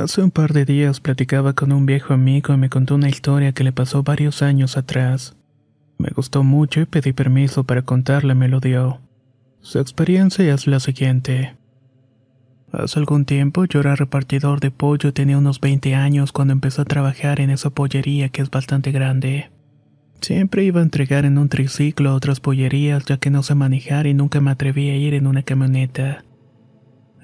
Hace un par de días platicaba con un viejo amigo y me contó una historia que le pasó varios años atrás. Me gustó mucho y pedí permiso para contarle, me lo dio. Su experiencia es la siguiente. Hace algún tiempo yo era repartidor de pollo tenía unos 20 años cuando empecé a trabajar en esa pollería que es bastante grande. Siempre iba a entregar en un triciclo a otras pollerías ya que no sé manejar y nunca me atreví a ir en una camioneta.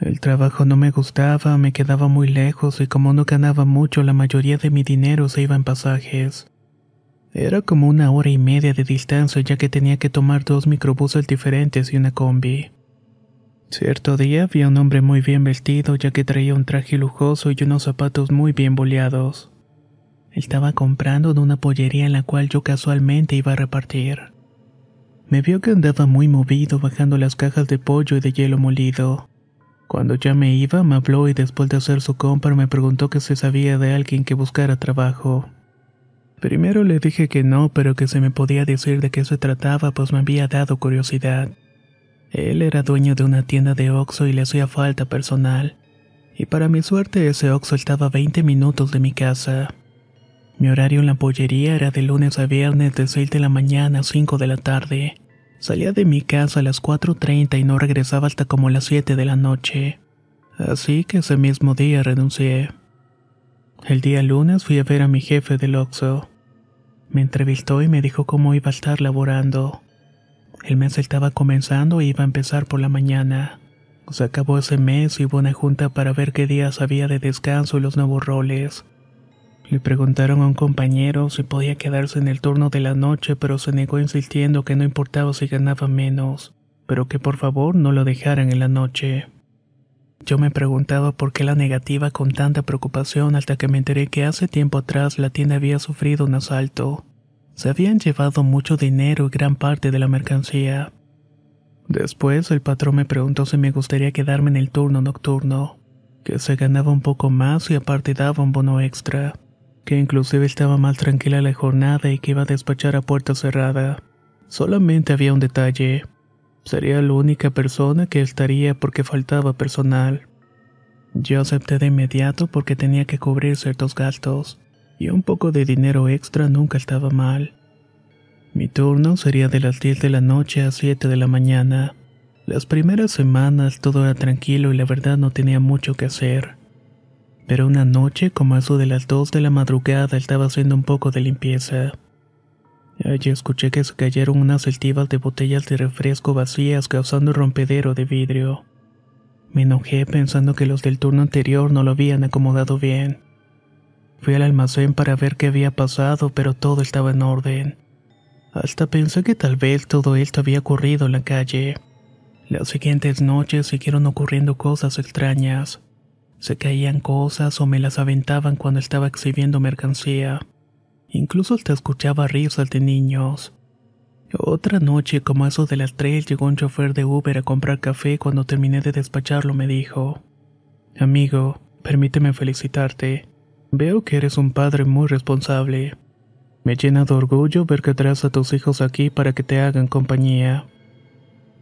El trabajo no me gustaba, me quedaba muy lejos y como no ganaba mucho, la mayoría de mi dinero se iba en pasajes. Era como una hora y media de distancia ya que tenía que tomar dos microbuses diferentes y una combi. Cierto día vi a un hombre muy bien vestido ya que traía un traje lujoso y unos zapatos muy bien boleados. Estaba comprando en una pollería en la cual yo casualmente iba a repartir. Me vio que andaba muy movido bajando las cajas de pollo y de hielo molido. Cuando ya me iba, me habló y después de hacer su compra me preguntó que se sabía de alguien que buscara trabajo. Primero le dije que no, pero que se me podía decir de qué se trataba, pues me había dado curiosidad. Él era dueño de una tienda de Oxxo y le hacía falta personal. Y para mi suerte ese Oxxo estaba a 20 minutos de mi casa. Mi horario en la pollería era de lunes a viernes de 6 de la mañana a 5 de la tarde. Salía de mi casa a las 4.30 y no regresaba hasta como las 7 de la noche. Así que ese mismo día renuncié. El día lunes fui a ver a mi jefe del Oxxo. Me entrevistó y me dijo cómo iba a estar laborando. El mes estaba comenzando e iba a empezar por la mañana. Se acabó ese mes y hubo una junta para ver qué días había de descanso y los nuevos roles. Le preguntaron a un compañero si podía quedarse en el turno de la noche, pero se negó insistiendo que no importaba si ganaba menos, pero que por favor no lo dejaran en la noche. Yo me preguntaba por qué la negativa con tanta preocupación hasta que me enteré que hace tiempo atrás la tienda había sufrido un asalto. Se habían llevado mucho dinero y gran parte de la mercancía. Después el patrón me preguntó si me gustaría quedarme en el turno nocturno, que se ganaba un poco más y aparte daba un bono extra que inclusive estaba más tranquila la jornada y que iba a despachar a puerta cerrada. Solamente había un detalle. Sería la única persona que estaría porque faltaba personal. Yo acepté de inmediato porque tenía que cubrir ciertos gastos, y un poco de dinero extra nunca estaba mal. Mi turno sería de las 10 de la noche a 7 de la mañana. Las primeras semanas todo era tranquilo y la verdad no tenía mucho que hacer. Pero una noche, como eso de las dos de la madrugada, estaba haciendo un poco de limpieza. Allí escuché que se cayeron unas altivas de botellas de refresco vacías causando rompedero de vidrio. Me enojé pensando que los del turno anterior no lo habían acomodado bien. Fui al almacén para ver qué había pasado, pero todo estaba en orden. Hasta pensé que tal vez todo esto había ocurrido en la calle. Las siguientes noches siguieron ocurriendo cosas extrañas. Se caían cosas o me las aventaban cuando estaba exhibiendo mercancía. Incluso hasta escuchaba risas de niños. Otra noche, como eso de las tres, llegó un chofer de Uber a comprar café. Cuando terminé de despacharlo, me dijo: Amigo, permíteme felicitarte. Veo que eres un padre muy responsable. Me llena de orgullo ver que traes a tus hijos aquí para que te hagan compañía.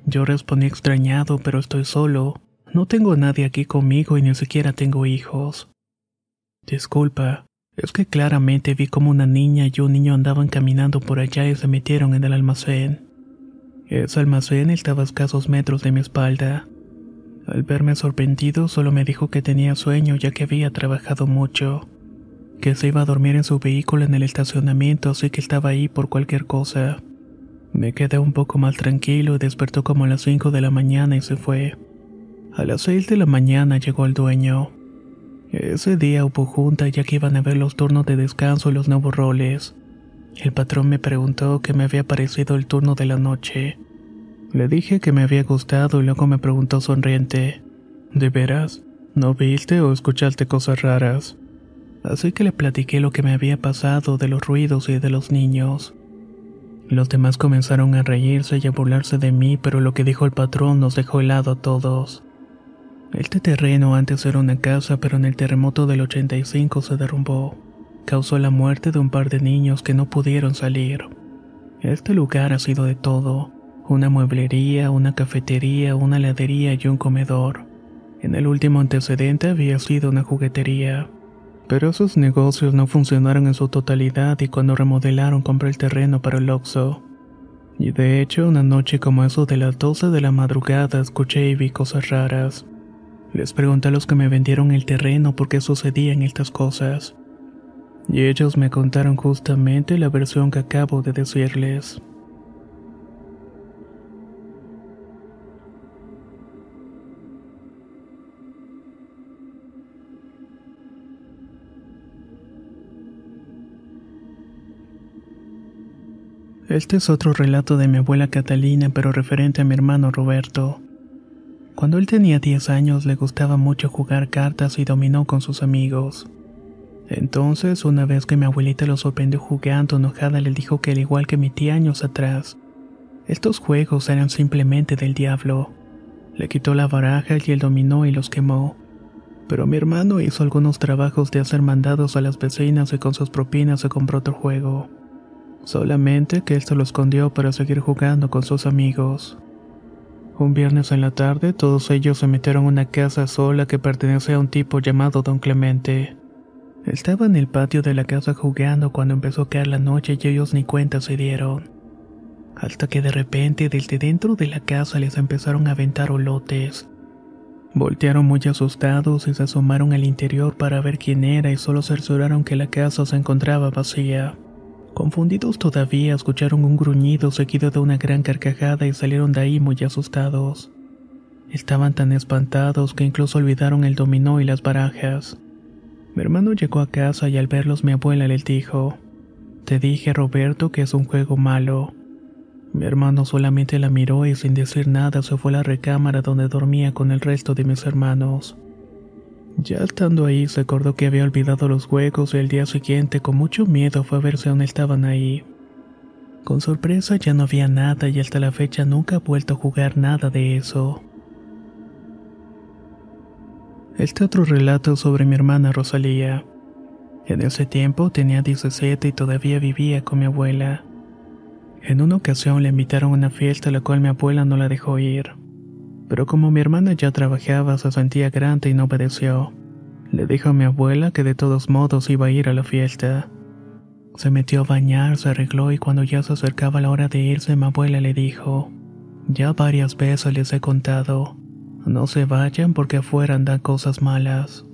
Yo respondí extrañado, pero estoy solo. No tengo a nadie aquí conmigo y ni siquiera tengo hijos. Disculpa, es que claramente vi como una niña y un niño andaban caminando por allá y se metieron en el almacén. Ese almacén estaba a escasos metros de mi espalda. Al verme sorprendido solo me dijo que tenía sueño ya que había trabajado mucho, que se iba a dormir en su vehículo en el estacionamiento así que estaba ahí por cualquier cosa. Me quedé un poco más tranquilo y despertó como a las 5 de la mañana y se fue. A las 6 de la mañana llegó el dueño. Ese día hubo junta ya que iban a ver los turnos de descanso y los nuevos roles. El patrón me preguntó qué me había parecido el turno de la noche. Le dije que me había gustado y luego me preguntó sonriente, ¿de veras? ¿No viste o escuchaste cosas raras? Así que le platiqué lo que me había pasado de los ruidos y de los niños. Los demás comenzaron a reírse y a burlarse de mí, pero lo que dijo el patrón nos dejó helado a todos. Este terreno antes era una casa, pero en el terremoto del 85 se derrumbó. Causó la muerte de un par de niños que no pudieron salir. Este lugar ha sido de todo una mueblería, una cafetería, una heladería y un comedor. En el último antecedente había sido una juguetería. Pero esos negocios no funcionaron en su totalidad y cuando remodelaron compré el terreno para el Oxxo. Y de hecho, una noche como eso de las 12 de la madrugada escuché y vi cosas raras. Les pregunté a los que me vendieron el terreno por qué sucedían estas cosas. Y ellos me contaron justamente la versión que acabo de decirles. Este es otro relato de mi abuela Catalina, pero referente a mi hermano Roberto. Cuando él tenía 10 años le gustaba mucho jugar cartas y dominó con sus amigos. Entonces, una vez que mi abuelita lo sorprendió jugando enojada, le dijo que al igual que mi tía años atrás, estos juegos eran simplemente del diablo. Le quitó la baraja y el dominó y los quemó. Pero mi hermano hizo algunos trabajos de hacer mandados a las vecinas y con sus propinas se compró otro juego. Solamente que él se lo escondió para seguir jugando con sus amigos. Un viernes en la tarde, todos ellos se metieron a una casa sola que pertenece a un tipo llamado Don Clemente. Estaba en el patio de la casa jugando cuando empezó a caer la noche y ellos ni cuenta se dieron. Hasta que de repente desde dentro de la casa les empezaron a aventar olotes. Voltearon muy asustados y se asomaron al interior para ver quién era y solo cercioraron que la casa se encontraba vacía. Confundidos todavía, escucharon un gruñido seguido de una gran carcajada y salieron de ahí muy asustados. Estaban tan espantados que incluso olvidaron el dominó y las barajas. Mi hermano llegó a casa y al verlos mi abuela les dijo, Te dije Roberto que es un juego malo. Mi hermano solamente la miró y sin decir nada se fue a la recámara donde dormía con el resto de mis hermanos. Ya estando ahí se acordó que había olvidado los juegos y el día siguiente con mucho miedo fue a ver si aún estaban ahí. Con sorpresa ya no había nada y hasta la fecha nunca ha vuelto a jugar nada de eso. Este otro relato sobre mi hermana Rosalía. En ese tiempo tenía 17 y todavía vivía con mi abuela. En una ocasión le invitaron a una fiesta a la cual mi abuela no la dejó ir pero como mi hermana ya trabajaba se sentía grande y no obedeció. Le dijo a mi abuela que de todos modos iba a ir a la fiesta. Se metió a bañar, se arregló y cuando ya se acercaba la hora de irse mi abuela le dijo, ya varias veces les he contado, no se vayan porque afuera andan cosas malas.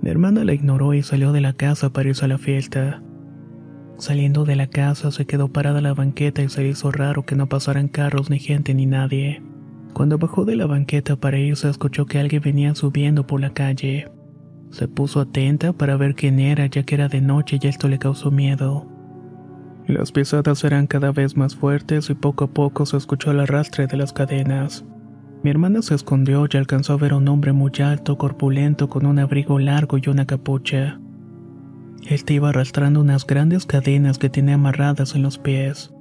Mi hermana la ignoró y salió de la casa para irse a la fiesta. Saliendo de la casa se quedó parada la banqueta y se hizo raro que no pasaran carros ni gente ni nadie. Cuando bajó de la banqueta para irse escuchó que alguien venía subiendo por la calle. Se puso atenta para ver quién era ya que era de noche y esto le causó miedo. Las pisadas eran cada vez más fuertes y poco a poco se escuchó el arrastre de las cadenas. Mi hermana se escondió y alcanzó a ver a un hombre muy alto, corpulento, con un abrigo largo y una capucha. Él te iba arrastrando unas grandes cadenas que tenía amarradas en los pies.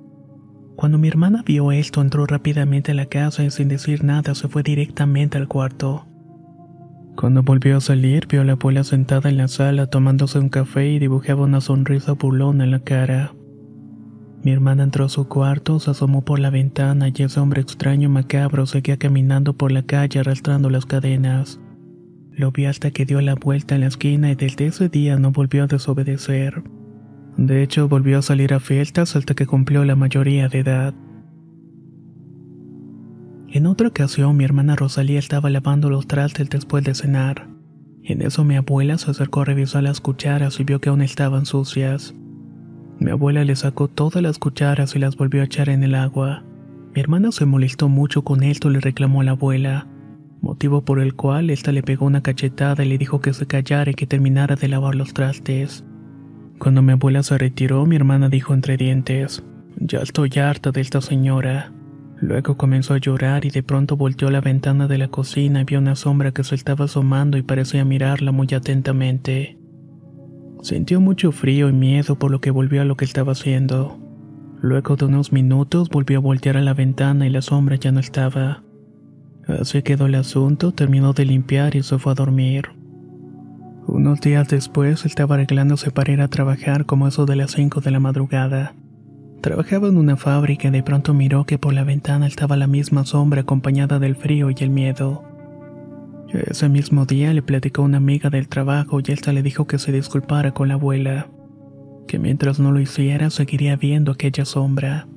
Cuando mi hermana vio esto, entró rápidamente a la casa y sin decir nada se fue directamente al cuarto. Cuando volvió a salir, vio a la abuela sentada en la sala tomándose un café y dibujaba una sonrisa burlona en la cara. Mi hermana entró a su cuarto, se asomó por la ventana y ese hombre extraño y macabro seguía caminando por la calle arrastrando las cadenas. Lo vi hasta que dio la vuelta en la esquina y desde ese día no volvió a desobedecer. De hecho, volvió a salir a fiestas hasta que cumplió la mayoría de edad. En otra ocasión mi hermana Rosalía estaba lavando los trastes después de cenar. En eso mi abuela se acercó a revisar las cucharas y vio que aún estaban sucias. Mi abuela le sacó todas las cucharas y las volvió a echar en el agua. Mi hermana se molestó mucho con esto y le reclamó a la abuela, motivo por el cual ésta le pegó una cachetada y le dijo que se callara y que terminara de lavar los trastes. Cuando mi abuela se retiró, mi hermana dijo entre dientes, ya estoy harta de esta señora. Luego comenzó a llorar y de pronto volteó a la ventana de la cocina y vio una sombra que se estaba asomando y parecía mirarla muy atentamente. Sintió mucho frío y miedo por lo que volvió a lo que estaba haciendo. Luego de unos minutos volvió a voltear a la ventana y la sombra ya no estaba. Así quedó el asunto, terminó de limpiar y se fue a dormir. Unos días después estaba arreglándose para ir a trabajar como eso de las 5 de la madrugada. Trabajaba en una fábrica y de pronto miró que por la ventana estaba la misma sombra acompañada del frío y el miedo. Ese mismo día le platicó una amiga del trabajo y esta le dijo que se disculpara con la abuela, que mientras no lo hiciera seguiría viendo aquella sombra.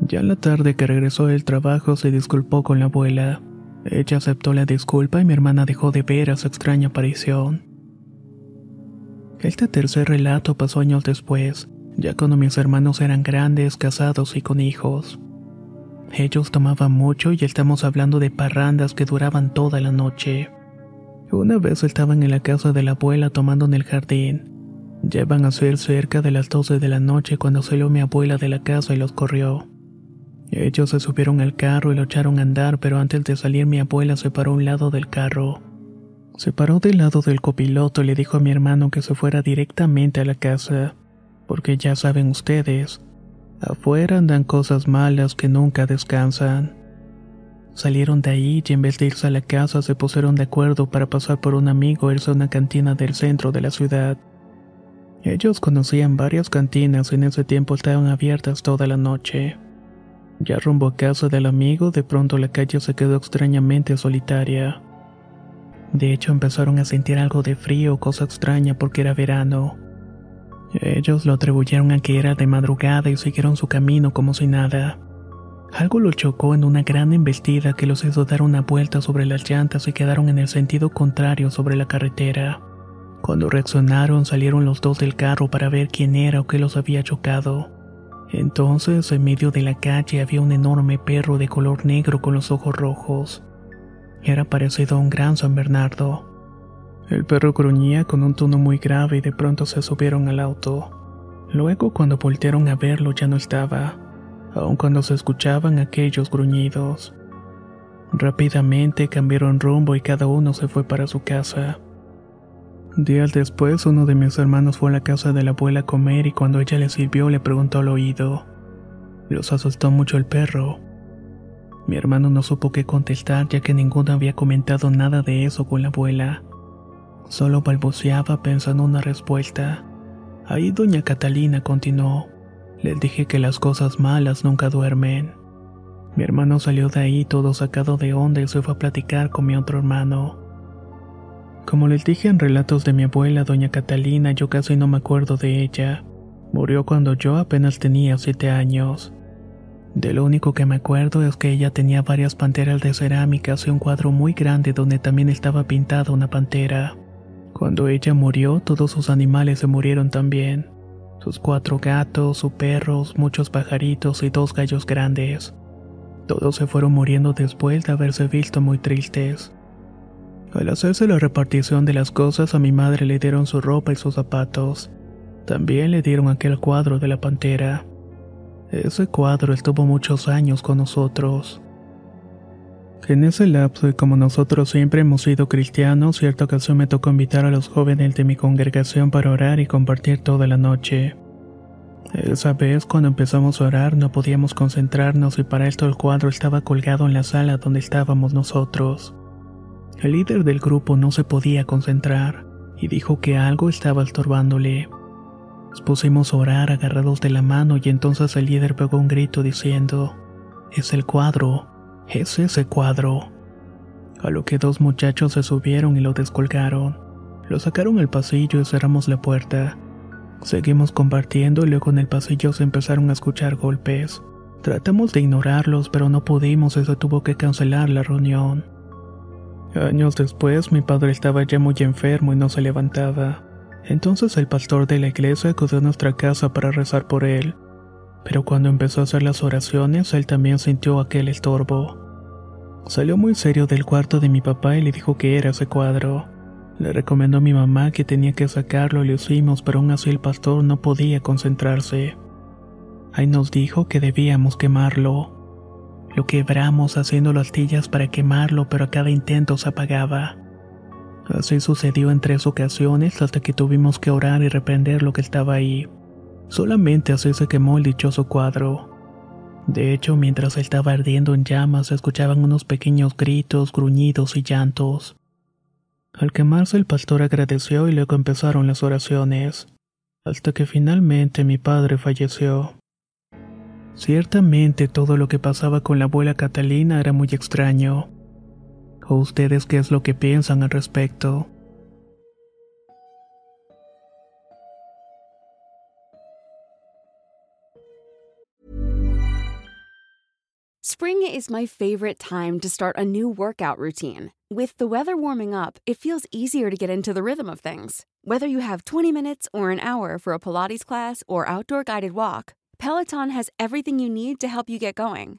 Ya la tarde que regresó del trabajo se disculpó con la abuela. Ella aceptó la disculpa y mi hermana dejó de ver a su extraña aparición. Este tercer relato pasó años después ya cuando mis hermanos eran grandes, casados y con hijos. Ellos tomaban mucho y estamos hablando de parrandas que duraban toda la noche. Una vez estaban en la casa de la abuela tomando en el jardín. Iban a ser cerca de las 12 de la noche cuando salió mi abuela de la casa y los corrió. Ellos se subieron al carro y lo echaron a andar, pero antes de salir mi abuela se paró a un lado del carro. Se paró del lado del copiloto y le dijo a mi hermano que se fuera directamente a la casa porque ya saben ustedes, afuera andan cosas malas que nunca descansan. Salieron de ahí y en vez de irse a la casa se pusieron de acuerdo para pasar por un amigo e irse a una cantina del centro de la ciudad. Ellos conocían varias cantinas y en ese tiempo estaban abiertas toda la noche. Ya rumbo a casa del amigo, de pronto la calle se quedó extrañamente solitaria. De hecho empezaron a sentir algo de frío, cosa extraña porque era verano. Ellos lo atribuyeron a que era de madrugada y siguieron su camino como si nada. Algo lo chocó en una gran embestida que los hizo dar una vuelta sobre las llantas y quedaron en el sentido contrario sobre la carretera. Cuando reaccionaron salieron los dos del carro para ver quién era o qué los había chocado. Entonces, en medio de la calle había un enorme perro de color negro con los ojos rojos. Era parecido a un gran San Bernardo. El perro gruñía con un tono muy grave y de pronto se subieron al auto. Luego cuando voltearon a verlo ya no estaba, aun cuando se escuchaban aquellos gruñidos. Rápidamente cambiaron rumbo y cada uno se fue para su casa. Días después uno de mis hermanos fue a la casa de la abuela a comer y cuando ella le sirvió le preguntó al oído. Los asustó mucho el perro. Mi hermano no supo qué contestar ya que ninguno había comentado nada de eso con la abuela. Solo balbuceaba pensando una respuesta. Ahí doña Catalina continuó. Les dije que las cosas malas nunca duermen. Mi hermano salió de ahí todo sacado de onda y se fue a platicar con mi otro hermano. Como les dije en relatos de mi abuela, doña Catalina, yo casi no me acuerdo de ella. Murió cuando yo apenas tenía siete años. De lo único que me acuerdo es que ella tenía varias panteras de cerámica y un cuadro muy grande donde también estaba pintada una pantera. Cuando ella murió, todos sus animales se murieron también. Sus cuatro gatos, sus perros, muchos pajaritos y dos gallos grandes. Todos se fueron muriendo después de haberse visto muy tristes. Al hacerse la repartición de las cosas, a mi madre le dieron su ropa y sus zapatos. También le dieron aquel cuadro de la pantera. Ese cuadro estuvo muchos años con nosotros. En ese lapso, y como nosotros siempre hemos sido cristianos, cierta ocasión me tocó invitar a los jóvenes de mi congregación para orar y compartir toda la noche. Esa vez, cuando empezamos a orar, no podíamos concentrarnos y para esto el cuadro estaba colgado en la sala donde estábamos nosotros. El líder del grupo no se podía concentrar y dijo que algo estaba estorbándole. Pusimos a orar agarrados de la mano y entonces el líder pegó un grito diciendo, es el cuadro. Es ese cuadro. A lo que dos muchachos se subieron y lo descolgaron. Lo sacaron al pasillo y cerramos la puerta. Seguimos compartiendo y luego en el pasillo se empezaron a escuchar golpes. Tratamos de ignorarlos, pero no pudimos y se tuvo que cancelar la reunión. Años después, mi padre estaba ya muy enfermo y no se levantaba. Entonces el pastor de la iglesia acudió a nuestra casa para rezar por él. Pero cuando empezó a hacer las oraciones, él también sintió aquel estorbo. Salió muy serio del cuarto de mi papá y le dijo que era ese cuadro. Le recomendó a mi mamá que tenía que sacarlo y lo hicimos, pero aún así el pastor no podía concentrarse. Ahí nos dijo que debíamos quemarlo. Lo quebramos haciendo las tillas para quemarlo, pero a cada intento se apagaba. Así sucedió en tres ocasiones hasta que tuvimos que orar y reprender lo que estaba ahí. Solamente así se quemó el dichoso cuadro. De hecho, mientras estaba ardiendo en llamas, se escuchaban unos pequeños gritos, gruñidos y llantos. Al quemarse el pastor agradeció y luego empezaron las oraciones, hasta que finalmente mi padre falleció. Ciertamente todo lo que pasaba con la abuela Catalina era muy extraño. ¿O ustedes qué es lo que piensan al respecto? Spring is my favorite time to start a new workout routine. With the weather warming up, it feels easier to get into the rhythm of things. Whether you have 20 minutes or an hour for a Pilates class or outdoor guided walk, Peloton has everything you need to help you get going.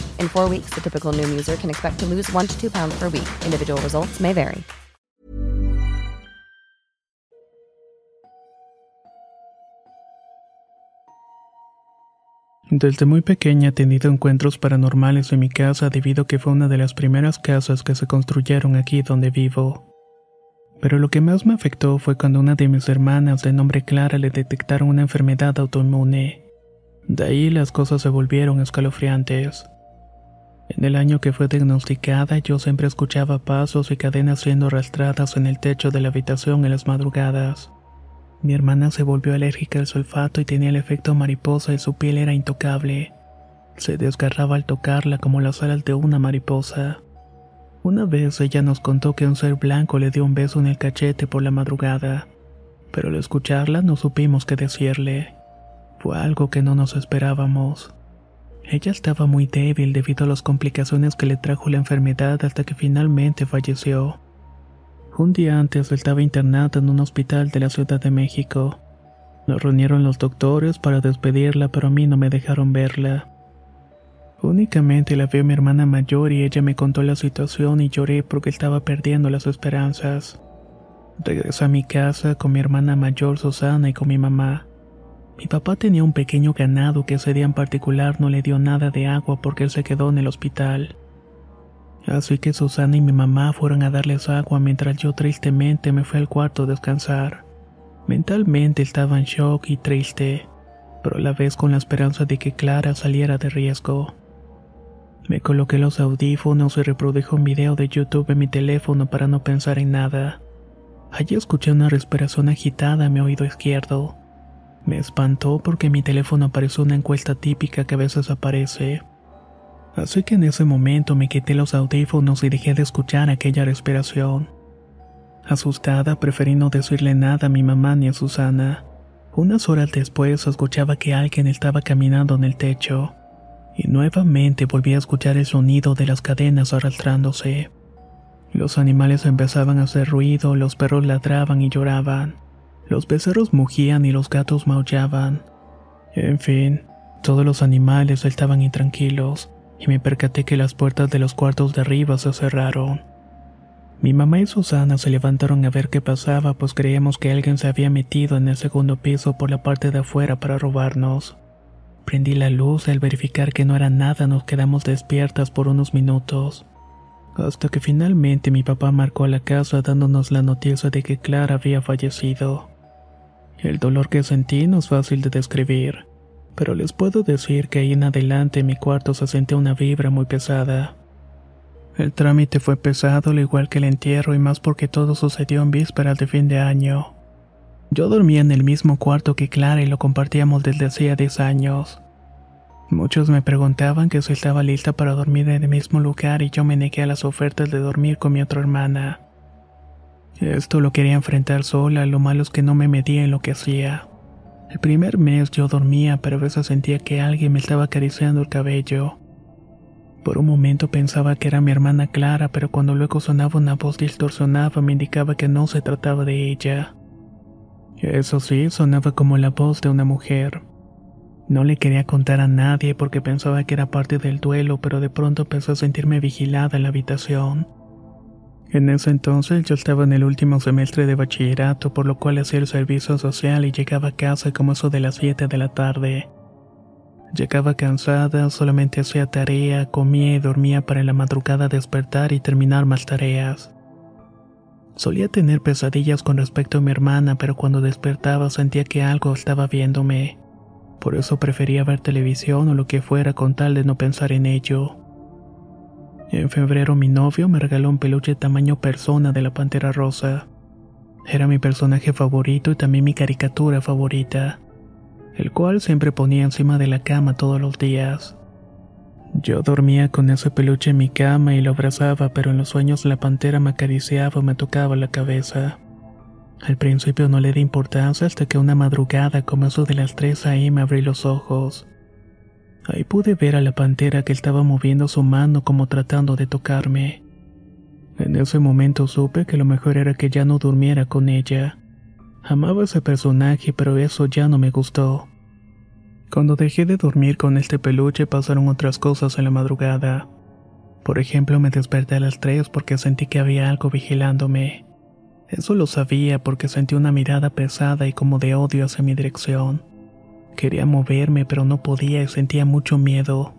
In four weeks, the typical Noom user can expect to lose one to two pounds per week. Individual results may vary. Desde muy pequeña he tenido encuentros paranormales en mi casa debido a que fue una de las primeras casas que se construyeron aquí donde vivo. Pero lo que más me afectó fue cuando una de mis hermanas de nombre Clara le detectaron una enfermedad autoinmune. De ahí las cosas se volvieron escalofriantes. En el año que fue diagnosticada yo siempre escuchaba pasos y cadenas siendo arrastradas en el techo de la habitación en las madrugadas. Mi hermana se volvió alérgica al sulfato y tenía el efecto mariposa y su piel era intocable. Se desgarraba al tocarla como las alas de una mariposa. Una vez ella nos contó que un ser blanco le dio un beso en el cachete por la madrugada, pero al escucharla no supimos qué decirle. Fue algo que no nos esperábamos. Ella estaba muy débil debido a las complicaciones que le trajo la enfermedad hasta que finalmente falleció. Un día antes estaba internada en un hospital de la Ciudad de México. Nos reunieron los doctores para despedirla, pero a mí no me dejaron verla. Únicamente la vio mi hermana mayor y ella me contó la situación y lloré porque estaba perdiendo las esperanzas. Regresé a mi casa con mi hermana mayor Susana y con mi mamá. Mi papá tenía un pequeño ganado que ese día en particular no le dio nada de agua porque él se quedó en el hospital. Así que Susana y mi mamá fueron a darles agua mientras yo tristemente me fui al cuarto a descansar. Mentalmente estaba en shock y triste, pero a la vez con la esperanza de que Clara saliera de riesgo. Me coloqué los audífonos y reprodujo un video de YouTube en mi teléfono para no pensar en nada. Allí escuché una respiración agitada en mi oído izquierdo. Me espantó porque mi teléfono apareció una encuesta típica que a veces aparece. Así que en ese momento me quité los audífonos y dejé de escuchar aquella respiración. Asustada, preferí no decirle nada a mi mamá ni a Susana. Unas horas después escuchaba que alguien estaba caminando en el techo, y nuevamente volví a escuchar el sonido de las cadenas arrastrándose. Los animales empezaban a hacer ruido, los perros ladraban y lloraban, los becerros mugían y los gatos maullaban. En fin, todos los animales estaban intranquilos y me percaté que las puertas de los cuartos de arriba se cerraron. Mi mamá y Susana se levantaron a ver qué pasaba, pues creíamos que alguien se había metido en el segundo piso por la parte de afuera para robarnos. Prendí la luz y al verificar que no era nada nos quedamos despiertas por unos minutos. Hasta que finalmente mi papá marcó la casa dándonos la noticia de que Clara había fallecido. El dolor que sentí no es fácil de describir. pero les puedo decir que ahí en adelante en mi cuarto se sentía una vibra muy pesada. El trámite fue pesado al igual que el entierro y más porque todo sucedió en vísperas de fin de año. Yo dormía en el mismo cuarto que Clara y lo compartíamos desde hacía 10 años. Muchos me preguntaban que si estaba lista para dormir en el mismo lugar y yo me negué a las ofertas de dormir con mi otra hermana. Esto lo quería enfrentar sola, lo malo es que no me medía en lo que hacía. El primer mes yo dormía, pero a veces sentía que alguien me estaba acariciando el cabello. Por un momento pensaba que era mi hermana Clara, pero cuando luego sonaba una voz distorsionada me indicaba que no se trataba de ella. Eso sí, sonaba como la voz de una mujer. No le quería contar a nadie porque pensaba que era parte del duelo, pero de pronto empecé a sentirme vigilada en la habitación. En ese entonces yo estaba en el último semestre de bachillerato, por lo cual hacía el servicio social y llegaba a casa como eso de las 7 de la tarde. Llegaba cansada, solamente hacía tarea, comía y dormía para en la madrugada despertar y terminar más tareas. Solía tener pesadillas con respecto a mi hermana, pero cuando despertaba sentía que algo estaba viéndome. Por eso prefería ver televisión o lo que fuera con tal de no pensar en ello. En febrero mi novio me regaló un peluche tamaño persona de la Pantera Rosa. Era mi personaje favorito y también mi caricatura favorita, el cual siempre ponía encima de la cama todos los días. Yo dormía con ese peluche en mi cama y lo abrazaba, pero en los sueños la pantera me acariciaba o me tocaba la cabeza. Al principio no le di importancia hasta que una madrugada, como eso de las 3 a.m., abrí los ojos. Ahí pude ver a la pantera que estaba moviendo su mano como tratando de tocarme. En ese momento supe que lo mejor era que ya no durmiera con ella. Amaba ese personaje, pero eso ya no me gustó. Cuando dejé de dormir con este peluche pasaron otras cosas en la madrugada. Por ejemplo, me desperté a las 3 porque sentí que había algo vigilándome. Eso lo sabía porque sentí una mirada pesada y como de odio hacia mi dirección. Quería moverme pero no podía y sentía mucho miedo.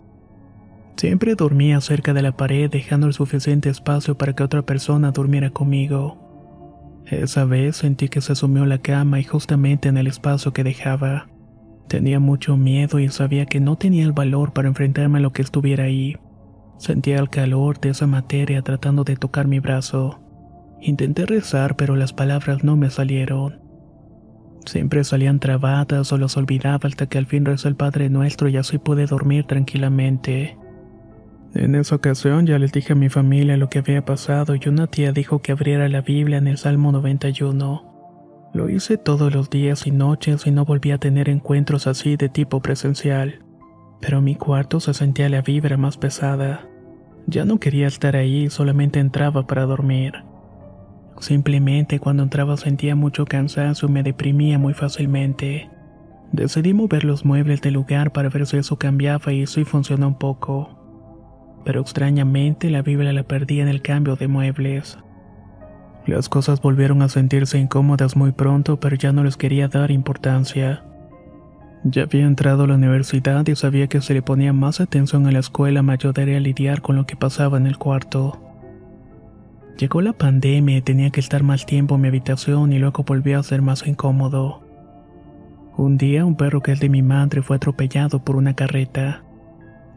Siempre dormía cerca de la pared dejando el suficiente espacio para que otra persona durmiera conmigo. Esa vez sentí que se sumió la cama y justamente en el espacio que dejaba. Tenía mucho miedo y sabía que no tenía el valor para enfrentarme a lo que estuviera ahí. Sentía el calor de esa materia tratando de tocar mi brazo. Intenté rezar pero las palabras no me salieron. Siempre salían trabadas o los olvidaba hasta que al fin rezó el Padre Nuestro y así pude dormir tranquilamente. En esa ocasión ya les dije a mi familia lo que había pasado y una tía dijo que abriera la Biblia en el Salmo 91. Lo hice todos los días y noches y no volví a tener encuentros así de tipo presencial. Pero mi cuarto se sentía la vibra más pesada. Ya no quería estar ahí, solamente entraba para dormir. Simplemente cuando entraba sentía mucho cansancio y me deprimía muy fácilmente. Decidí mover los muebles del lugar para ver si eso cambiaba y eso funcionó un poco. Pero extrañamente la Biblia la perdí en el cambio de muebles. Las cosas volvieron a sentirse incómodas muy pronto, pero ya no les quería dar importancia. Ya había entrado a la universidad y sabía que si le ponía más atención a la escuela me ayudaría a lidiar con lo que pasaba en el cuarto. Llegó la pandemia y tenía que estar más tiempo en mi habitación y luego volvió a ser más incómodo. Un día un perro que es de mi madre fue atropellado por una carreta.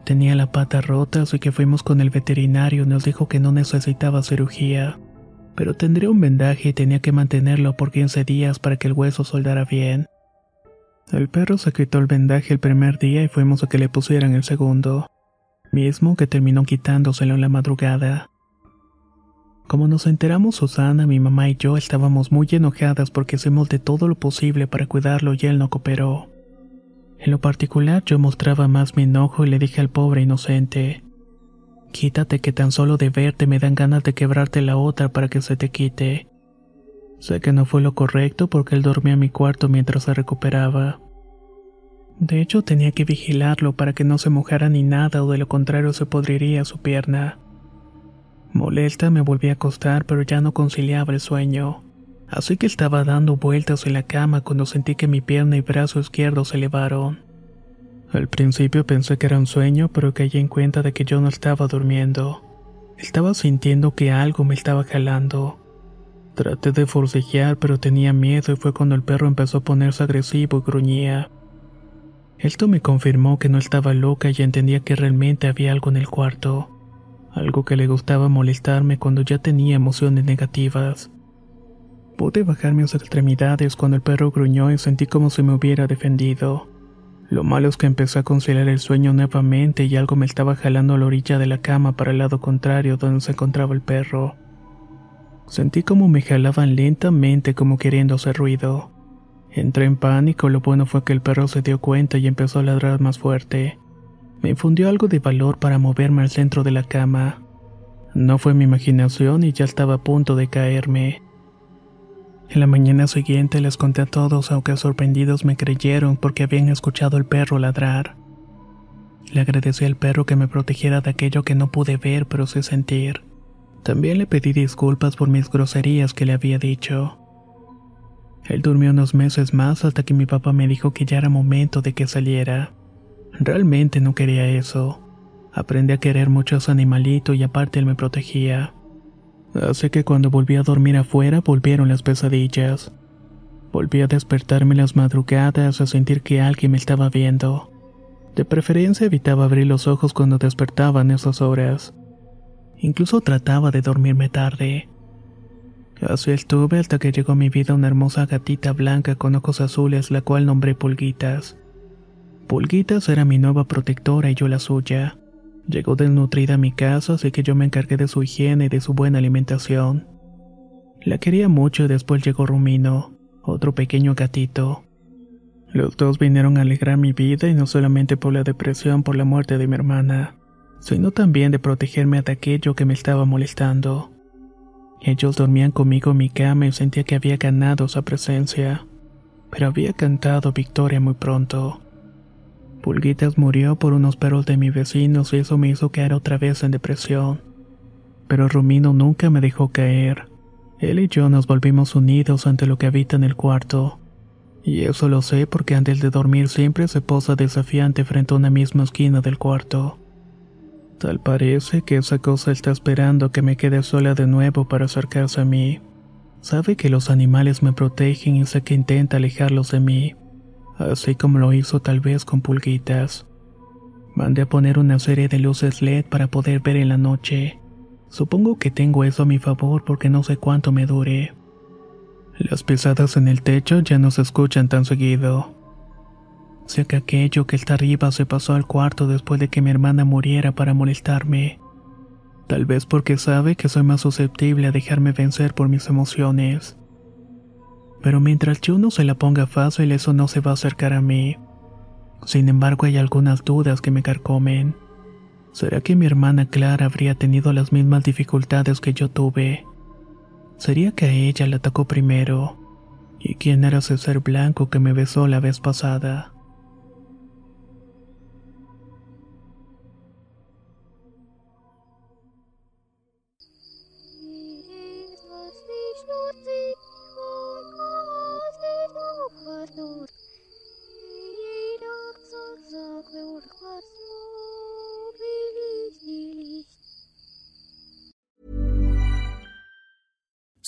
Tenía la pata rota, así que fuimos con el veterinario y nos dijo que no necesitaba cirugía, pero tendría un vendaje y tenía que mantenerlo por 15 días para que el hueso soldara bien. El perro se quitó el vendaje el primer día y fuimos a que le pusieran el segundo, mismo que terminó quitándoselo en la madrugada. Como nos enteramos Susana, mi mamá y yo estábamos muy enojadas porque hicimos de todo lo posible para cuidarlo y él no cooperó. En lo particular yo mostraba más mi enojo y le dije al pobre inocente, Quítate que tan solo de verte me dan ganas de quebrarte la otra para que se te quite. Sé que no fue lo correcto porque él dormía en mi cuarto mientras se recuperaba. De hecho tenía que vigilarlo para que no se mojara ni nada o de lo contrario se podriría su pierna. Molesta me volví a acostar, pero ya no conciliaba el sueño. Así que estaba dando vueltas en la cama cuando sentí que mi pierna y brazo izquierdo se elevaron. Al principio pensé que era un sueño, pero caí en cuenta de que yo no estaba durmiendo. Estaba sintiendo que algo me estaba jalando. Traté de forcejear, pero tenía miedo y fue cuando el perro empezó a ponerse agresivo y gruñía. Esto me confirmó que no estaba loca y entendía que realmente había algo en el cuarto, algo que le gustaba molestarme cuando ya tenía emociones negativas. Pude bajar mis extremidades cuando el perro gruñó y sentí como si me hubiera defendido. Lo malo es que empecé a conciliar el sueño nuevamente y algo me estaba jalando a la orilla de la cama para el lado contrario donde se encontraba el perro. Sentí como me jalaban lentamente como queriendo hacer ruido. Entré en pánico, lo bueno fue que el perro se dio cuenta y empezó a ladrar más fuerte. Me infundió algo de valor para moverme al centro de la cama. No fue mi imaginación y ya estaba a punto de caerme. En la mañana siguiente les conté a todos, aunque sorprendidos me creyeron porque habían escuchado al perro ladrar. Le agradecí al perro que me protegiera de aquello que no pude ver pero sí sentir. También le pedí disculpas por mis groserías que le había dicho. Él durmió unos meses más hasta que mi papá me dijo que ya era momento de que saliera. Realmente no quería eso. Aprendí a querer mucho a ese animalito y aparte él me protegía. Así que cuando volví a dormir afuera volvieron las pesadillas. Volví a despertarme las madrugadas a sentir que alguien me estaba viendo. De preferencia evitaba abrir los ojos cuando despertaban esas horas. Incluso trataba de dormirme tarde. Así estuve hasta que llegó a mi vida una hermosa gatita blanca con ojos azules, la cual nombré Pulguitas. Pulguitas era mi nueva protectora y yo la suya. Llegó desnutrida a mi casa, así que yo me encargué de su higiene y de su buena alimentación. La quería mucho y después llegó Rumino, otro pequeño gatito. Los dos vinieron a alegrar mi vida y no solamente por la depresión por la muerte de mi hermana, sino también de protegerme de aquello que me estaba molestando. Ellos dormían conmigo en mi cama y sentía que había ganado esa presencia, pero había cantado victoria muy pronto. Pulguitas murió por unos perros de mis vecinos y eso me hizo caer otra vez en depresión. Pero Rumino nunca me dejó caer. Él y yo nos volvimos unidos ante lo que habita en el cuarto. Y eso lo sé porque antes de dormir siempre se posa desafiante frente a una misma esquina del cuarto. Tal parece que esa cosa está esperando que me quede sola de nuevo para acercarse a mí. Sabe que los animales me protegen y sé que intenta alejarlos de mí, así como lo hizo tal vez con pulguitas. Mandé a poner una serie de luces LED para poder ver en la noche. Supongo que tengo eso a mi favor porque no sé cuánto me dure. Las pisadas en el techo ya no se escuchan tan seguido. Sé que aquello que está arriba se pasó al cuarto después de que mi hermana muriera para molestarme. Tal vez porque sabe que soy más susceptible a dejarme vencer por mis emociones. Pero mientras yo no se la ponga fácil, eso no se va a acercar a mí. Sin embargo, hay algunas dudas que me carcomen. ¿Será que mi hermana Clara habría tenido las mismas dificultades que yo tuve? ¿Sería que a ella la atacó primero? ¿Y quién era ese ser blanco que me besó la vez pasada?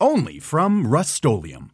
only from Rust-Oleum.